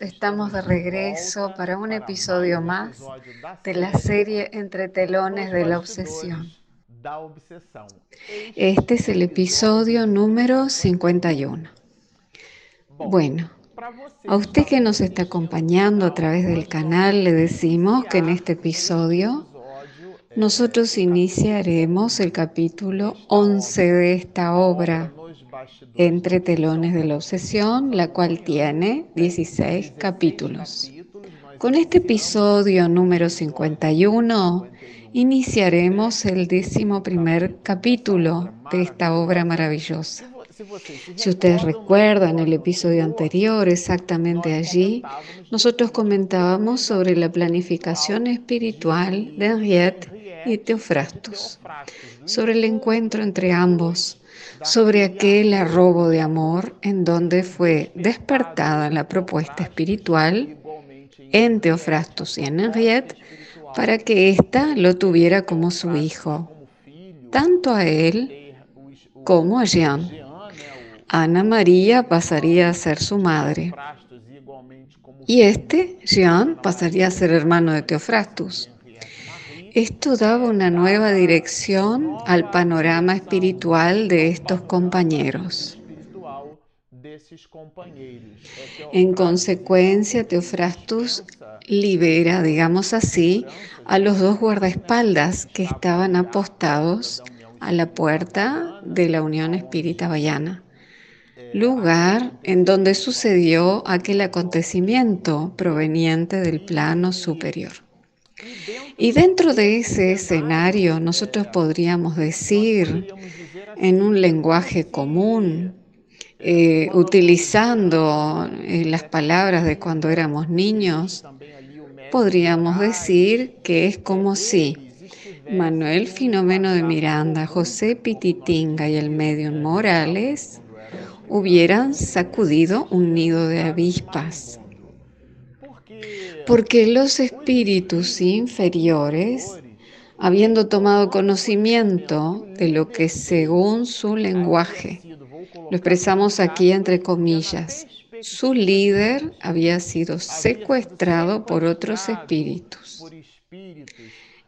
estamos de regreso para un episodio más de la serie Entre telones de la obsesión. Este es el episodio número 51. Bueno, a usted que nos está acompañando a través del canal, le decimos que en este episodio nosotros iniciaremos el capítulo 11 de esta obra entre telones de la obsesión, la cual tiene 16 capítulos. Con este episodio número 51 iniciaremos el décimo primer capítulo de esta obra maravillosa. Si ustedes recuerdan el episodio anterior, exactamente allí, nosotros comentábamos sobre la planificación espiritual de Henriette y Teofrastus, sobre el encuentro entre ambos, sobre aquel arrobo de amor en donde fue despertada la propuesta espiritual en Teofrastus y en Henriette para que ésta lo tuviera como su hijo, tanto a él como a Jean. Ana María pasaría a ser su madre y este, Jean, pasaría a ser hermano de Teofrastus. Esto daba una nueva dirección al panorama espiritual de estos compañeros. En consecuencia, Teofrastus libera, digamos así, a los dos guardaespaldas que estaban apostados a la puerta de la Unión Espírita Bayana, lugar en donde sucedió aquel acontecimiento proveniente del plano superior. Y dentro de ese escenario nosotros podríamos decir en un lenguaje común, eh, utilizando eh, las palabras de cuando éramos niños, podríamos decir que es como si Manuel Filomeno de Miranda, José Pititinga y el medium Morales hubieran sacudido un nido de avispas porque los espíritus inferiores, habiendo tomado conocimiento de lo que según su lenguaje, lo expresamos aquí entre comillas, su líder había sido secuestrado por otros espíritus.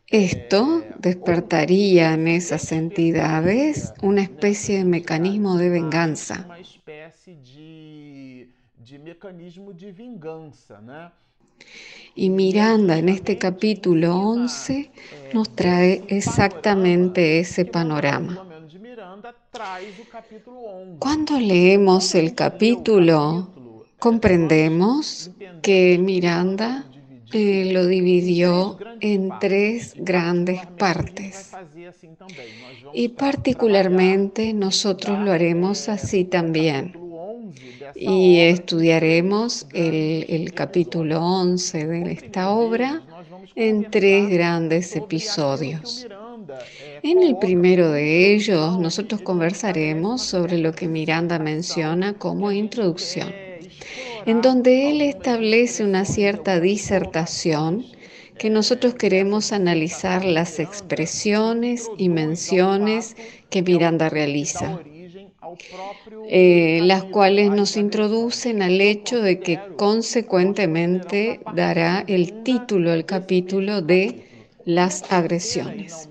Esto despertaría en esas entidades una especie de mecanismo de venganza. Y Miranda en este capítulo 11 nos trae exactamente ese panorama. Cuando leemos el capítulo, comprendemos que Miranda eh, lo dividió en tres grandes partes. Y particularmente nosotros lo haremos así también y estudiaremos el, capítulo 11 de esta obra en tres grandes episodios. En el primero de ellos, nosotros conversaremos sobre lo que Miranda menciona como introducción, en donde él establece una cierta disertación que nosotros queremos analizar las expresiones y menciones que Miranda realiza eh, las cuales nos introducen al hecho de que consecuentemente dará el título al capítulo de las agresiones,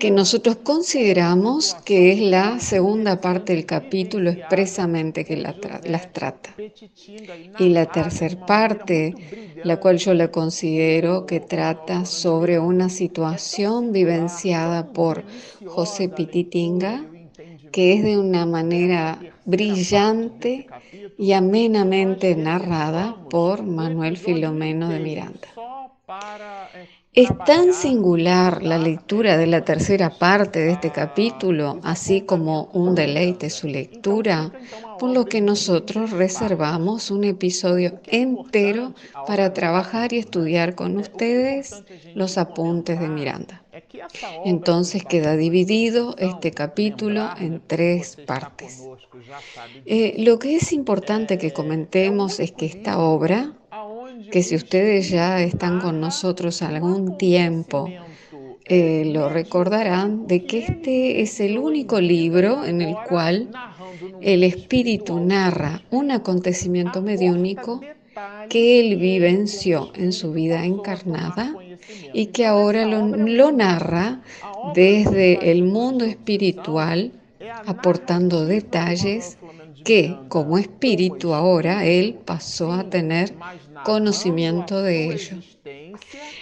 que nosotros consideramos que es la segunda parte del capítulo expresamente que las trata. Y la tercera parte, la cual yo la considero que trata sobre una situación vivenciada por José Pititinga que es de una manera brillante y amenamente narrada por Manuel Filomeno de Miranda. Es tan singular la lectura de la tercera parte de este capítulo, así como un deleite su lectura, por lo que nosotros reservamos un episodio entero para trabajar y estudiar con ustedes los apuntes de Miranda. Entonces queda dividido este capítulo en tres partes. Eh, lo que es importante que comentemos es que esta obra que si ustedes ya están con nosotros algún tiempo, eh, lo recordarán de que este es el único libro en el cual el espíritu narra un acontecimiento mediúnico que él vivenció en su vida encarnada y que ahora lo, lo narra desde el mundo espiritual, aportando detalles que como espíritu ahora él pasó a tener conocimiento de ellos.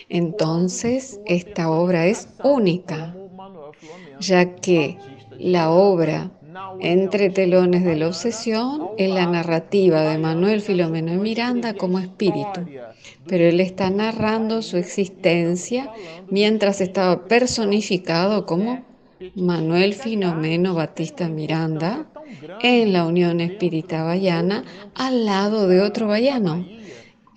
Entonces, esta obra es única, ya que la obra entre telones de la obsesión es la narrativa de Manuel Filomeno y Miranda como espíritu, pero él está narrando su existencia mientras estaba personificado como Manuel Filomeno Batista Miranda en la Unión Espírita Bayana al lado de otro bayano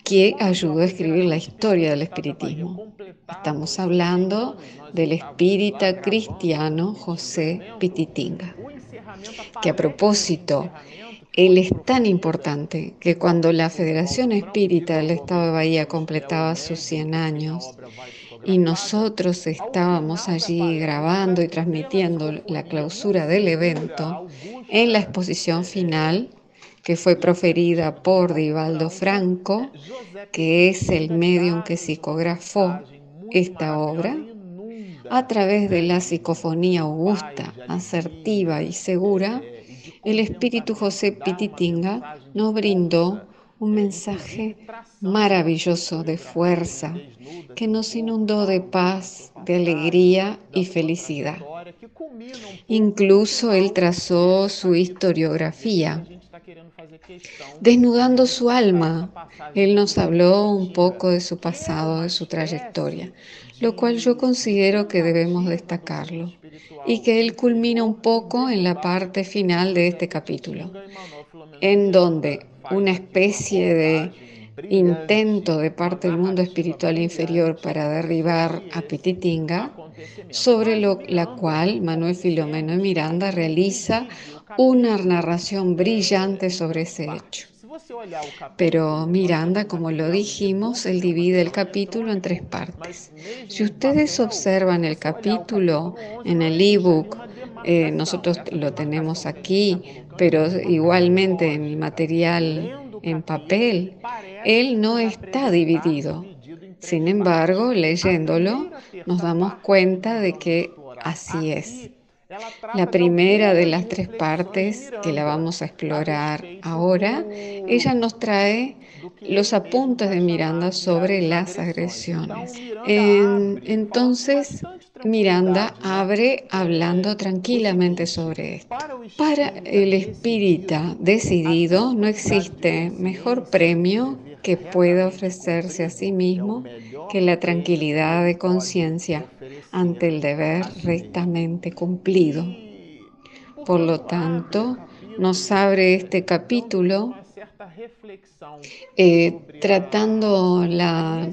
que ayudó a escribir la historia del espiritismo. Estamos hablando del espírita cristiano José Pititinga, que a propósito, él es tan importante que cuando la Federación Espírita del Estado de Bahía completaba sus 100 años y nosotros estábamos allí grabando y transmitiendo la clausura del evento, en la exposición final, que fue proferida por Divaldo Franco, que es el medium que psicografó esta obra, a través de la psicofonía augusta, asertiva y segura, el espíritu José Pititinga nos brindó un mensaje maravilloso de fuerza que nos inundó de paz, de alegría y felicidad. Incluso él trazó su historiografía Desnudando su alma, Él nos habló un poco de su pasado, de su trayectoria, lo cual yo considero que debemos destacarlo y que Él culmina un poco en la parte final de este capítulo, en donde una especie de intento de parte del mundo espiritual inferior para derribar a Pititinga, sobre lo, la cual Manuel Filomeno Miranda realiza una narración brillante sobre ese hecho. Pero Miranda, como lo dijimos, él divide el capítulo en tres partes. Si ustedes observan el capítulo en el ebook, eh, nosotros lo tenemos aquí, pero igualmente en el material en papel, él no está dividido. Sin embargo, leyéndolo, nos damos cuenta de que así es. La primera de las tres partes que la vamos a explorar ahora, ella nos trae los apuntes de Miranda sobre las agresiones. entonces, Miranda abre hablando tranquilamente sobre esto. Para el espírita decidido no existe mejor premio que pueda ofrecerse a sí mismo que la tranquilidad de conciencia ante el deber rectamente cumplido. Por lo tanto, nos abre este capítulo eh, tratando la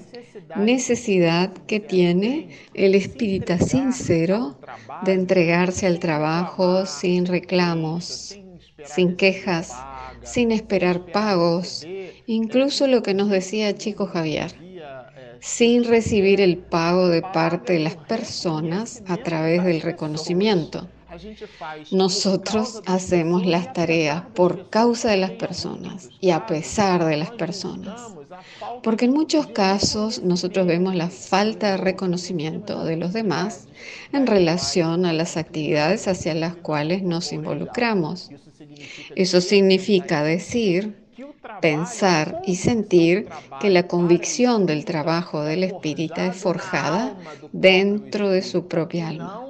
necesidad que tiene el espíritu sincero de entregarse al trabajo sin reclamos, sin quejas, sin esperar pagos, incluso lo que nos decía Chico Javier, sin recibir el pago de parte de las personas a través del reconocimiento. Nosotros hacemos las tareas por causa de las personas y a pesar de las personas. Porque en muchos casos nosotros vemos la falta de reconocimiento de los demás en relación a las actividades hacia las cuales nos involucramos. Eso significa decir, pensar y sentir que la convicción del trabajo del espíritu es forjada dentro de su propia alma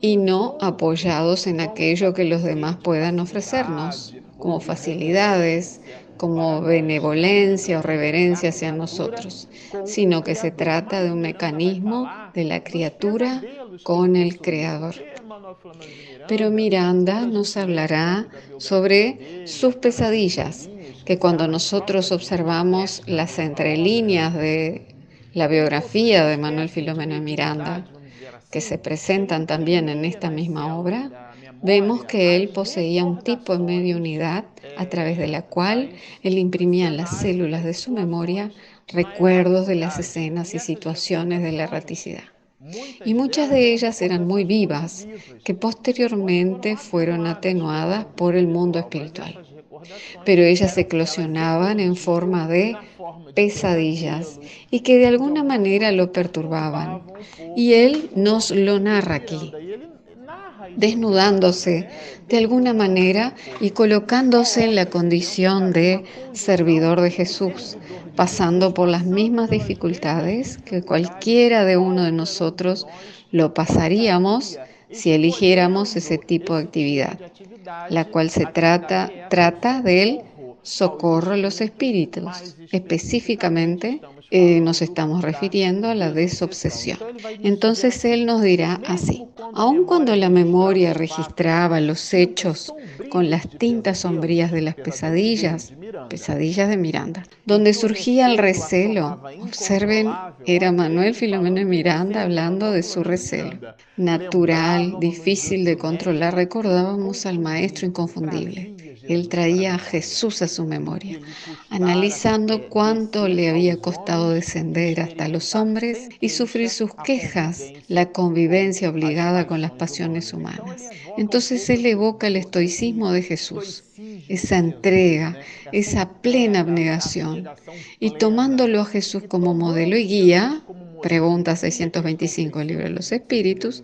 y no apoyados en aquello que los demás puedan ofrecernos, como facilidades, como benevolencia o reverencia hacia nosotros, sino que se trata de un mecanismo de la criatura con el Creador. Pero Miranda nos hablará sobre sus pesadillas, que cuando nosotros observamos las entrelíneas de la biografía de Manuel Filomeno Miranda, que se presentan también en esta misma obra, vemos que él poseía un tipo de mediunidad a través de la cual él imprimía en las células de su memoria recuerdos de las escenas y situaciones de la erraticidad. Y muchas de ellas eran muy vivas, que posteriormente fueron atenuadas por el mundo espiritual. Pero ellas eclosionaban en forma de pesadillas y que de alguna manera lo perturbaban. Y él nos lo narra aquí desnudándose de alguna manera y colocándose en la condición de servidor de Jesús, pasando por las mismas dificultades que cualquiera de uno de nosotros lo pasaríamos si eligiéramos ese tipo de actividad, la cual se trata, trata del socorro a los espíritus, específicamente eh, nos estamos refiriendo a la desobsesión. Entonces Él nos dirá así, aun cuando la memoria registraba los hechos con las tintas sombrías de las pesadillas, pesadillas de Miranda, donde surgía el recelo, observen, era Manuel Filomeno Miranda hablando de su recelo, natural, difícil de controlar, recordábamos al Maestro inconfundible. Él traía a Jesús a su memoria, analizando cuánto le había costado descender hasta los hombres y sufrir sus quejas, la convivencia obligada con las pasiones humanas. Entonces él evoca el estoicismo de Jesús, esa entrega, esa plena abnegación, y tomándolo a Jesús como modelo y guía, pregunta 625 del libro de los Espíritus,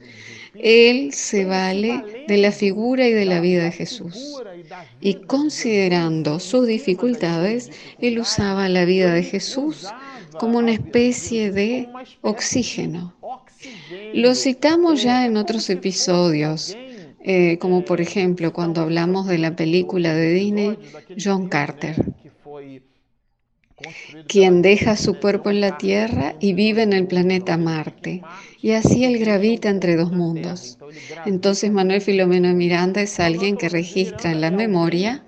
él se vale de la figura y de la vida de Jesús. Y considerando sus dificultades, él usaba la vida de Jesús como una especie de oxígeno. Lo citamos ya en otros episodios, eh, como por ejemplo cuando hablamos de la película de Disney John Carter quien deja su cuerpo en la Tierra y vive en el planeta Marte. Y así él gravita entre dos mundos. Entonces Manuel Filomeno Miranda es alguien que registra en la memoria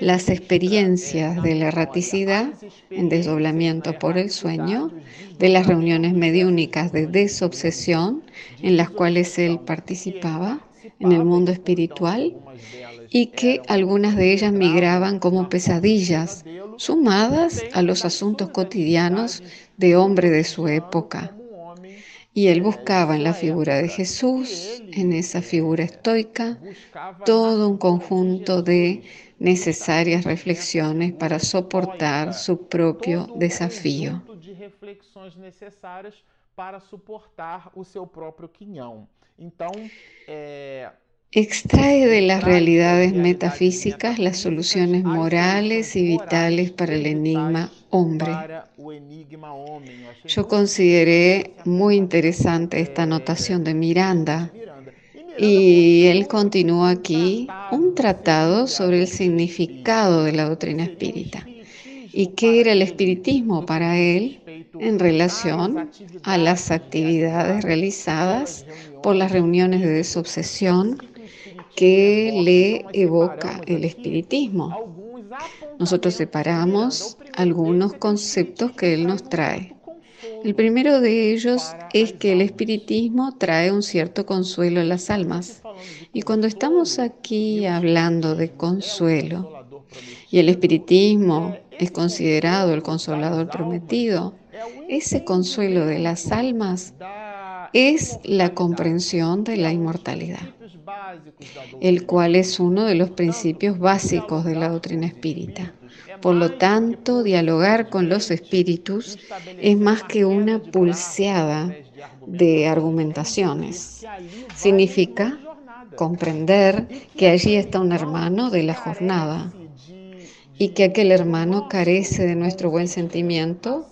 las experiencias de la erraticidad en desdoblamiento por el sueño, de las reuniones mediúnicas de desobsesión en las cuales él participaba en el mundo espiritual y que algunas de ellas migraban como pesadillas, sumadas a los asuntos cotidianos de hombre de su época. Y él buscaba en la figura de Jesús, en esa figura estoica, todo un conjunto de necesarias reflexiones para soportar su propio desafío. para suportar o seu próprio quinhão. Então, Extrae de las realidades metafísicas las soluciones morales y vitales para el enigma hombre. Yo consideré muy interesante esta anotación de Miranda. Y él continúa aquí un tratado sobre el significado de la doctrina espírita y qué era el espiritismo para él en relación a las actividades realizadas por las reuniones de desobsesión que le evoca el espiritismo. Nosotros separamos algunos conceptos que él nos trae. El primero de ellos es que el espiritismo trae un cierto consuelo a las almas. Y cuando estamos aquí hablando de consuelo, y el espiritismo es considerado el consolador prometido, ese consuelo de las almas es la comprensión de la inmortalidad el cual es uno de los principios básicos de la doctrina espírita. Por lo tanto, dialogar con los espíritus es más que una pulseada de argumentaciones. Significa comprender que allí está un hermano de la jornada y que aquel hermano carece de nuestro buen sentimiento,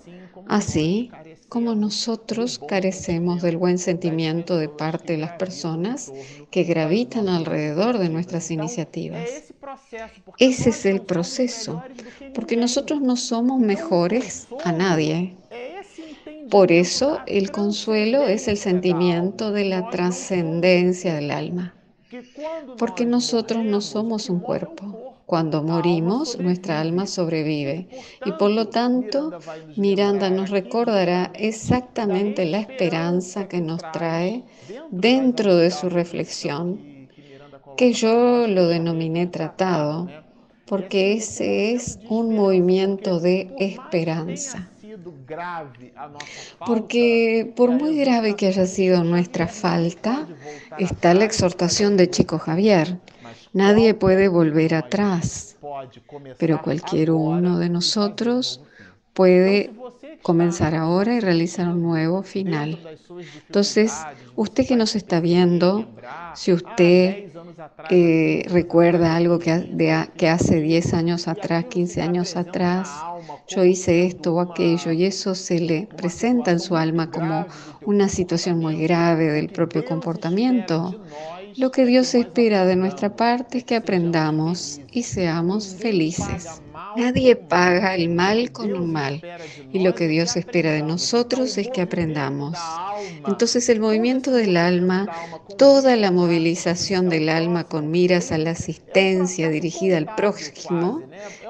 así como nosotros carecemos del buen sentimiento de parte de las personas que gravitan alrededor de nuestras iniciativas. Ese es el proceso, porque nosotros no somos mejores a nadie. Por eso el consuelo es el sentimiento de la trascendencia del alma, porque nosotros no somos un cuerpo. Cuando morimos, nuestra alma sobrevive y por lo tanto Miranda nos recordará exactamente la esperanza que nos trae dentro de su reflexión, que yo lo denominé tratado, porque ese es un movimiento de esperanza. Porque por muy grave que haya sido nuestra falta, está la exhortación de Chico Javier. Nadie puede volver atrás, pero cualquier uno de nosotros puede comenzar ahora y realizar un nuevo final. Entonces, usted que nos está viendo, si usted eh, recuerda algo que, que hace 10 años atrás, 15 años atrás, yo hice esto o aquello, y eso se le presenta en su alma como una situación muy grave del propio comportamiento, lo que Dios espera de nuestra parte es que aprendamos y seamos felices. Nadie paga el mal con un mal y lo que Dios espera de nosotros es que aprendamos. Entonces el movimiento del alma, toda la movilización del alma con miras a la asistencia dirigida al prójimo,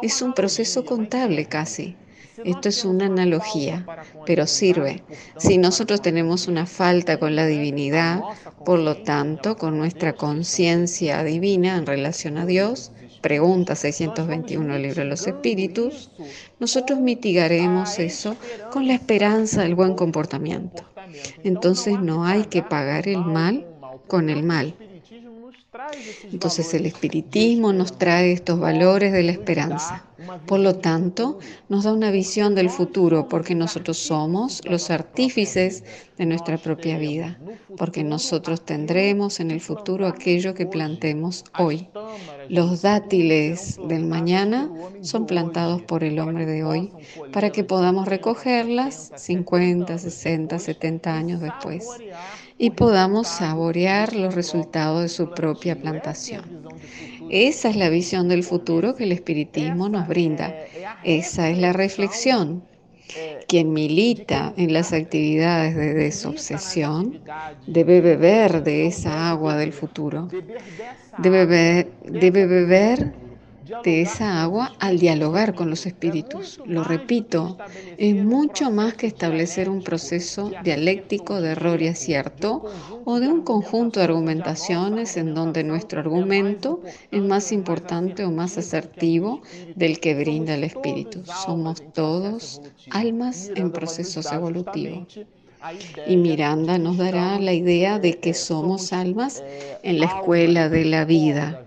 es un proceso contable casi. Esto es una analogía, pero sirve. Si nosotros tenemos una falta con la divinidad, por lo tanto, con nuestra conciencia divina en relación a Dios, pregunta 621 del libro de los espíritus, nosotros mitigaremos eso con la esperanza del buen comportamiento. Entonces no hay que pagar el mal con el mal. Entonces el espiritismo nos trae estos valores de la esperanza. Por lo tanto, nos da una visión del futuro porque nosotros somos los artífices de nuestra propia vida, porque nosotros tendremos en el futuro aquello que plantemos hoy. Los dátiles del mañana son plantados por el hombre de hoy para que podamos recogerlas 50, 60, 70 años después y podamos saborear los resultados de su propia plantación. Esa es la visión del futuro que el espiritismo nos brinda. Esa es la reflexión. Quien milita en las actividades de desobsesión debe beber de esa agua del futuro. Debe, debe beber de esa agua al dialogar con los espíritus. Lo repito, es mucho más que establecer un proceso dialéctico de error y acierto o de un conjunto de argumentaciones en donde nuestro argumento es más importante o más asertivo del que brinda el espíritu. Somos todos almas en procesos evolutivos. Y Miranda nos dará la idea de que somos almas en la escuela de la vida.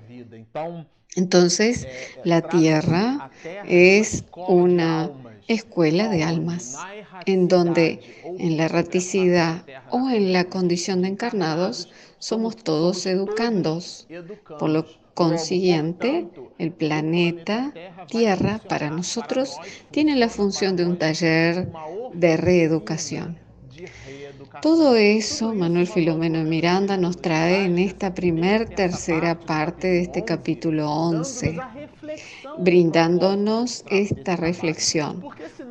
Entonces, la tierra es una escuela de almas, en donde en la erraticidad o en la condición de encarnados somos todos educandos. Por lo consiguiente, el planeta Tierra para nosotros tiene la función de un taller de reeducación. Todo eso Manuel Filomeno Miranda nos trae en esta primer tercera parte de este capítulo 11, brindándonos esta reflexión,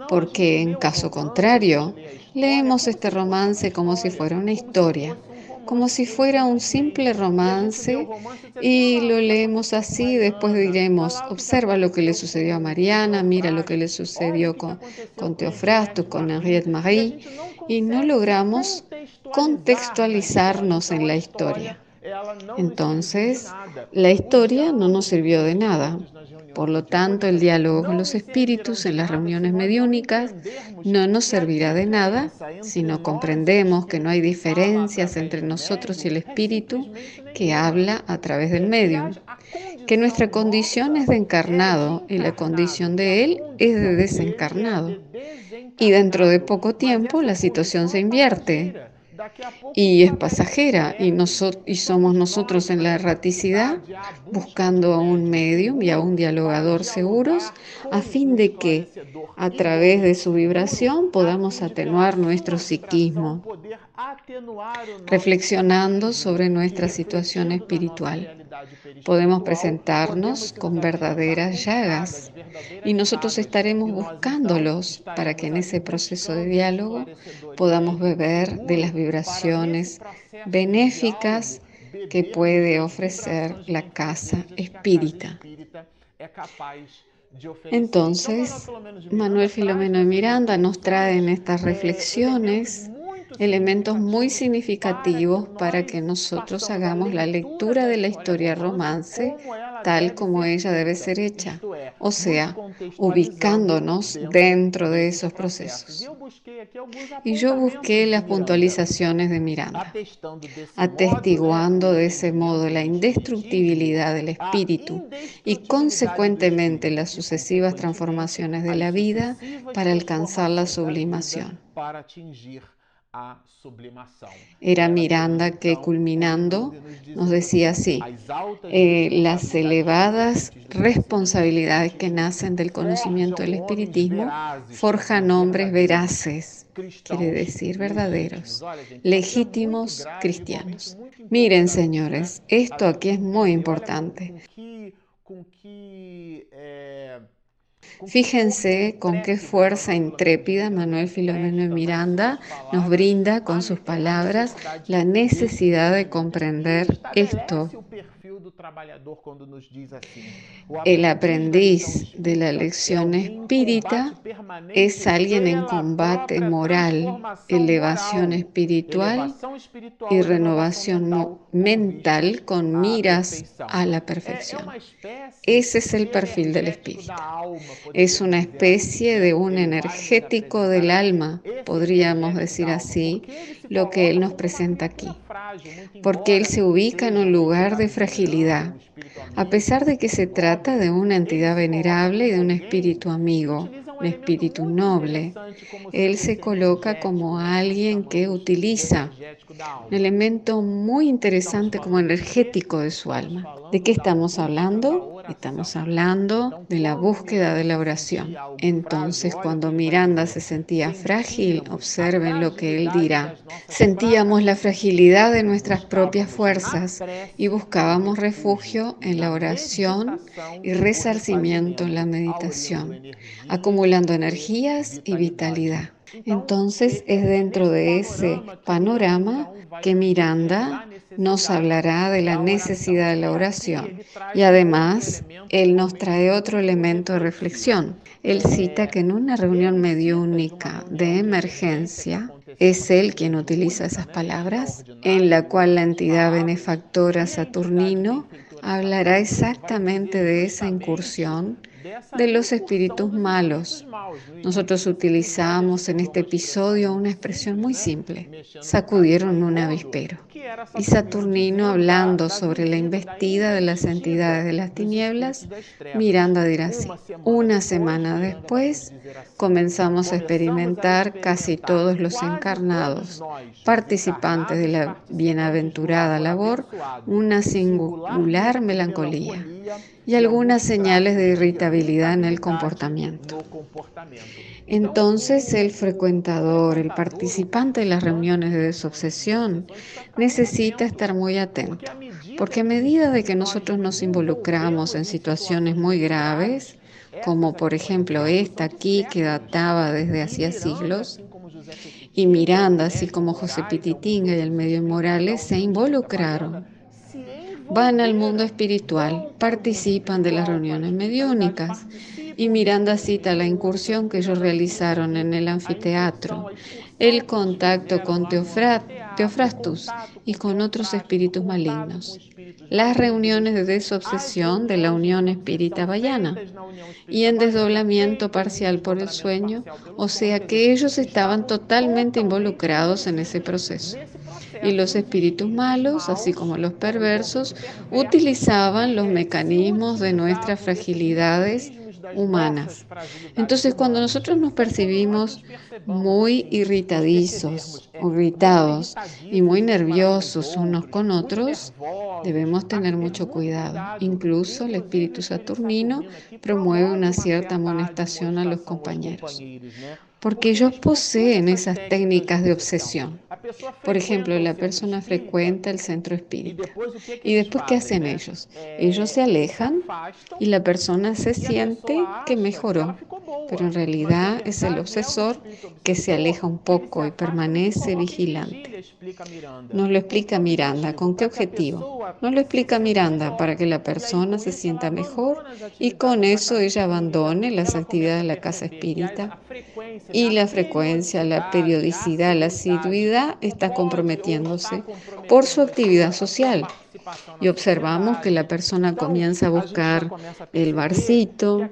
porque en caso contrario, leemos este romance como si fuera una historia como si fuera un simple romance y lo leemos así, después diremos, observa lo que le sucedió a Mariana, mira lo que le sucedió con, con Teofrasto, con Henriette Marie, y no logramos contextualizarnos en la historia. Entonces, la historia no nos sirvió de nada. Por lo tanto, el diálogo con los espíritus en las reuniones mediúnicas no nos servirá de nada si no comprendemos que no hay diferencias entre nosotros y el espíritu que habla a través del medium, que nuestra condición es de encarnado y la condición de él es de desencarnado. Y dentro de poco tiempo la situación se invierte y es pasajera y, y somos nosotros en la erraticidad buscando a un medium y a un dialogador seguros a fin de que a través de su vibración podamos atenuar nuestro psiquismo, reflexionando sobre nuestra situación espiritual. Podemos presentarnos con verdaderas llagas y nosotros estaremos buscándolos para que en ese proceso de diálogo podamos beber de las vibraciones benéficas que puede ofrecer la casa espírita. Entonces, Manuel Filomeno de Miranda nos trae en estas reflexiones elementos muy significativos para que nosotros hagamos la lectura de la historia romance tal como ella debe ser hecha, o sea, ubicándonos dentro de esos procesos. Y yo busqué las puntualizaciones de Miranda, atestiguando de ese modo la indestructibilidad del espíritu y consecuentemente las sucesivas transformaciones de la vida para alcanzar la sublimación. Era Miranda que culminando nos decía así, eh, las elevadas responsabilidades que nacen del conocimiento del espiritismo forjan hombres veraces, quiere decir verdaderos, legítimos cristianos. Miren, señores, esto aquí es muy importante. Fíjense con qué fuerza intrépida Manuel Filomeno Miranda nos brinda con sus palabras la necesidad de comprender esto el aprendiz de la lección espírita es alguien en combate moral, elevación espiritual y renovación mental con miras a la perfección. Ese es el perfil del espíritu. Es una especie de un energético del alma, podríamos decir así, lo que él nos presenta aquí porque él se ubica en un lugar de fragilidad, a pesar de que se trata de una entidad venerable y de un espíritu amigo, un espíritu noble. Él se coloca como alguien que utiliza un elemento muy interesante como energético de su alma. ¿De qué estamos hablando? Estamos hablando de la búsqueda de la oración. Entonces, cuando Miranda se sentía frágil, observen lo que él dirá. Sentíamos la fragilidad de nuestras propias fuerzas y buscábamos refugio en la oración y resarcimiento en la meditación, acumulando energías y vitalidad. Entonces es dentro de ese panorama que Miranda nos hablará de la necesidad de la oración y además él nos trae otro elemento de reflexión. Él cita que en una reunión mediúnica de emergencia, es él quien utiliza esas palabras, en la cual la entidad benefactora Saturnino hablará exactamente de esa incursión de los espíritus malos. Nosotros utilizamos en este episodio una expresión muy simple. Sacudieron un avispero. Y Saturnino, hablando sobre la investida de las entidades de las tinieblas, Miranda dirá así. Una semana después, comenzamos a experimentar casi todos los encarnados, participantes de la bienaventurada labor, una singular melancolía y algunas señales de irritabilidad en el comportamiento. Entonces el frecuentador, el participante de las reuniones de desobsesión, necesita estar muy atento, porque a medida de que nosotros nos involucramos en situaciones muy graves, como por ejemplo esta aquí que databa desde hacía siglos, y Miranda, así como José Pititinga y el medio Morales, se involucraron van al mundo espiritual, participan de las reuniones mediúnicas. Y Miranda cita la incursión que ellos realizaron en el anfiteatro, el contacto con Teofrastus y con otros espíritus malignos, las reuniones de desobsesión de la Unión Espírita Bayana y en desdoblamiento parcial por el sueño, o sea que ellos estaban totalmente involucrados en ese proceso y los espíritus malos, así como los perversos, utilizaban los mecanismos de nuestras fragilidades humanas. Entonces, cuando nosotros nos percibimos muy irritadizos, irritados y muy nerviosos unos con otros, debemos tener mucho cuidado. Incluso el espíritu saturnino promueve una cierta amonestación a los compañeros porque ellos poseen esas técnicas de obsesión. Por ejemplo, la persona frecuenta el centro espírita. ¿Y después qué hacen ellos? Ellos se alejan y la persona se siente que mejoró, pero en realidad es el obsesor que se aleja un poco y permanece vigilante. Nos lo explica Miranda. ¿Con qué objetivo? Nos lo explica Miranda para que la persona se sienta mejor y con eso ella abandone las actividades de la casa espírita y la frecuencia, la periodicidad, la asiduidad está comprometiéndose por su actividad social. Y observamos que la persona comienza a buscar el barcito,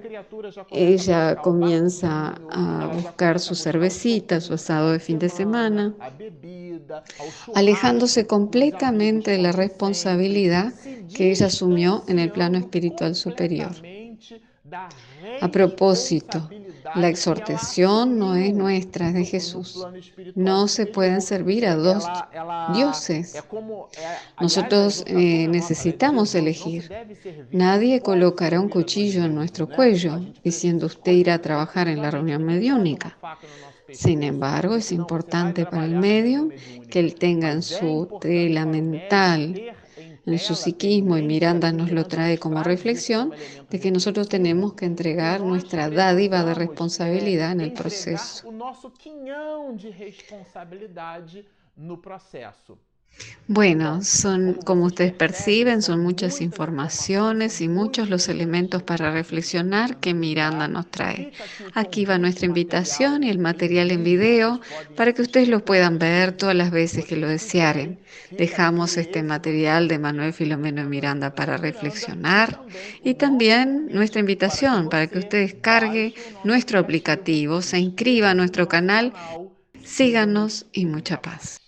ella comienza a buscar su cervecita, su asado de fin de semana, alejándose completamente de la responsabilidad que ella asumió en el plano espiritual superior. A propósito, la exhortación no es nuestra, es de Jesús. No se pueden servir a dos dioses. Nosotros eh, necesitamos elegir. Nadie colocará un cuchillo en nuestro cuello diciendo usted irá a trabajar en la reunión mediúnica. Sin embargo, es importante para el medio que él tenga en su tela mental en su psiquismo, y Miranda nos lo trae como reflexión, de que nosotros tenemos que entregar nuestra dádiva de responsabilidad en el proceso. Bueno, son, como ustedes perciben, son muchas informaciones y muchos los elementos para reflexionar que Miranda nos trae. Aquí va nuestra invitación y el material en video para que ustedes lo puedan ver todas las veces que lo desearen. Dejamos este material de Manuel Filomeno Miranda para reflexionar y también nuestra invitación para que usted descargue nuestro aplicativo, se inscriba a nuestro canal, síganos y mucha paz.